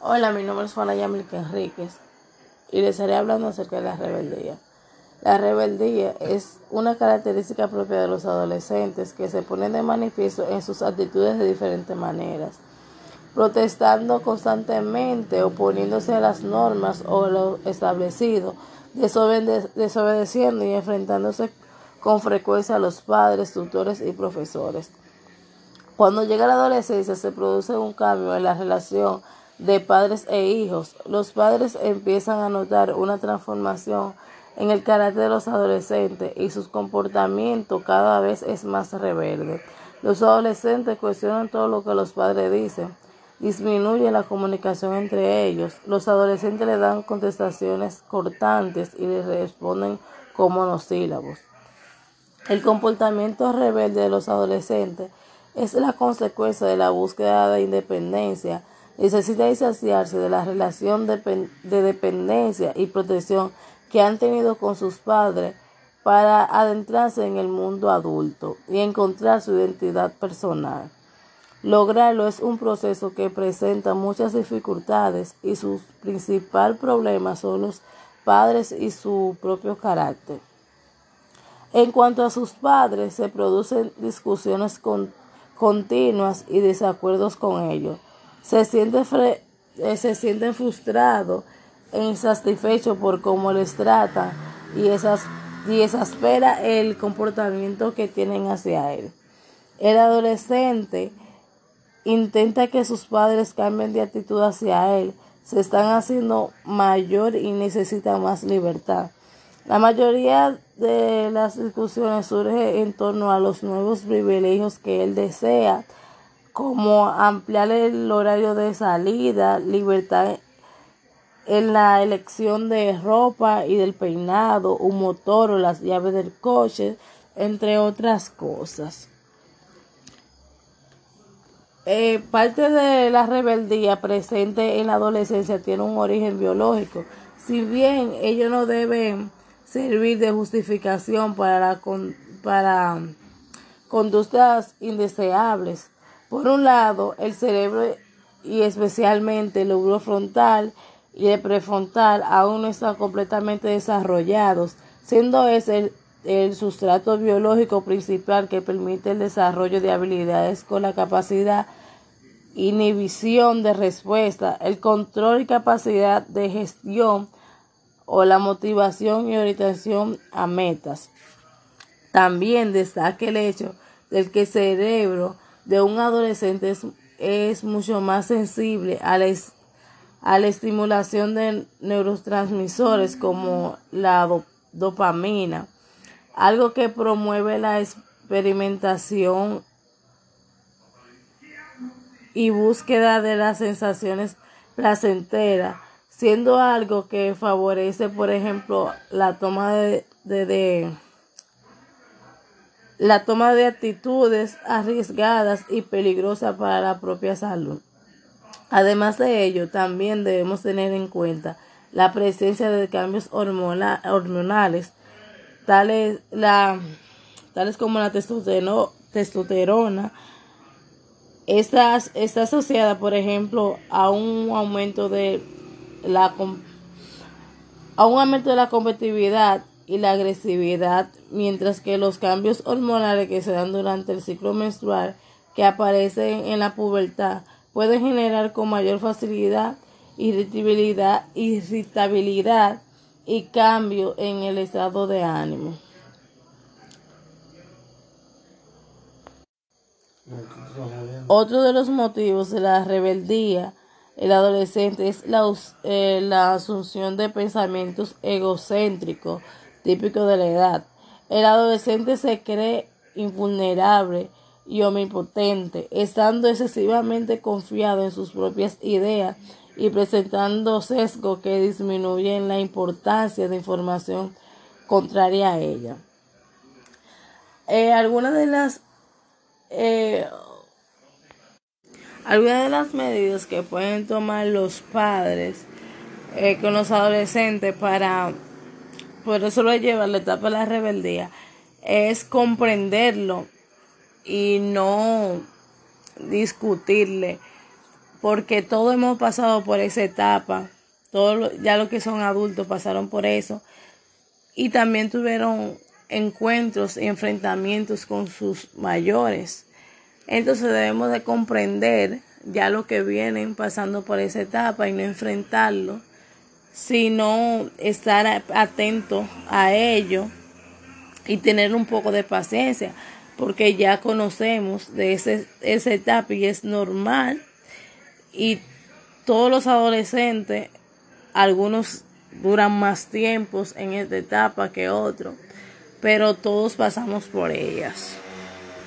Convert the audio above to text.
Hola, mi nombre es Juana Yamilca Enríquez y les estaré hablando acerca de la rebeldía. La rebeldía es una característica propia de los adolescentes que se ponen de manifiesto en sus actitudes de diferentes maneras, protestando constantemente, oponiéndose a las normas o lo establecido, desobedeciendo y enfrentándose con frecuencia a los padres, tutores y profesores. Cuando llega la adolescencia se produce un cambio en la relación de padres e hijos. Los padres empiezan a notar una transformación en el carácter de los adolescentes y su comportamiento cada vez es más rebelde. Los adolescentes cuestionan todo lo que los padres dicen, disminuye la comunicación entre ellos. Los adolescentes le dan contestaciones cortantes y les responden con monosílabos. El comportamiento rebelde de los adolescentes es la consecuencia de la búsqueda de independencia. Necesita distanciarse de la relación de, dependencia y protección que han tenido con sus padres para adentrarse en el mundo adulto y encontrar su identidad personal. Lograrlo es un proceso que presenta muchas dificultades y su principal problema son los padres y su propio carácter. En cuanto a sus padres, se producen discusiones con continuas y desacuerdos con ellos. Se sienten, eh, se sienten frustrados e insatisfechos por cómo les tratan y, esas, y exaspera el comportamiento que tienen hacia él. El adolescente intenta que sus padres cambien de actitud hacia él, se están haciendo mayor y necesita más libertad. La mayoría de las discusiones surge en torno a los nuevos privilegios que él desea, como ampliar el horario de salida, libertad en la elección de ropa y del peinado, un motor o las llaves del coche, entre otras cosas. Eh, parte de la rebeldía presente en la adolescencia tiene un origen biológico. Si bien ellos no deben servir de justificación para, para conductas indeseables. Por un lado, el cerebro y especialmente el lóbulo frontal y el prefrontal aún no están completamente desarrollados, siendo ese el, sustrato biológico principal que permite el desarrollo de habilidades con la capacidad inhibición de respuesta, el control y capacidad de gestión o la motivación y orientación a metas. También destaca el hecho de que el cerebro de un adolescente es, mucho más sensible a la, a la, estimulación de neurotransmisores como la dopamina, algo que promueve la experimentación y búsqueda de las sensaciones placenteras siendo algo que favorece, por ejemplo, la toma de, la toma de actitudes arriesgadas y peligrosas para la propia salud. Además de ello, también debemos tener en cuenta la presencia de cambios hormonales, tales, la, tales como la testosterona. Esta está asociada, por ejemplo, a un aumento de la, a un aumento de la competitividad y la agresividad, mientras que los cambios hormonales que se dan durante el ciclo menstrual que aparecen en la pubertad pueden generar con mayor facilidad irritabilidad, irritabilidad y cambio en el estado de ánimo. Otro de los motivos de la rebeldía el adolescente es la, eh, la asunción de pensamientos egocéntricos típicos de la edad. El adolescente se cree invulnerable y omnipotente, estando excesivamente confiado en sus propias ideas y presentando sesgos que disminuyen la importancia de información contraria a ella. Eh, algunas de las eh, de las medidas que pueden tomar los padres eh, con los adolescentes para por eso lo lleva a la etapa de la rebeldía es comprenderlo y no discutirle porque todos hemos pasado por esa etapa, todos ya los que son adultos pasaron por eso y también tuvieron encuentros y enfrentamientos con sus mayores. Entonces debemos de comprender ya lo que vienen pasando por esa etapa y no enfrentarlo, sino estar atento a ello y tener un poco de paciencia, porque ya conocemos de ese, esa etapa y es normal. Y todos los adolescentes, algunos duran más tiempos en esta etapa que otros, pero todos pasamos por ellas.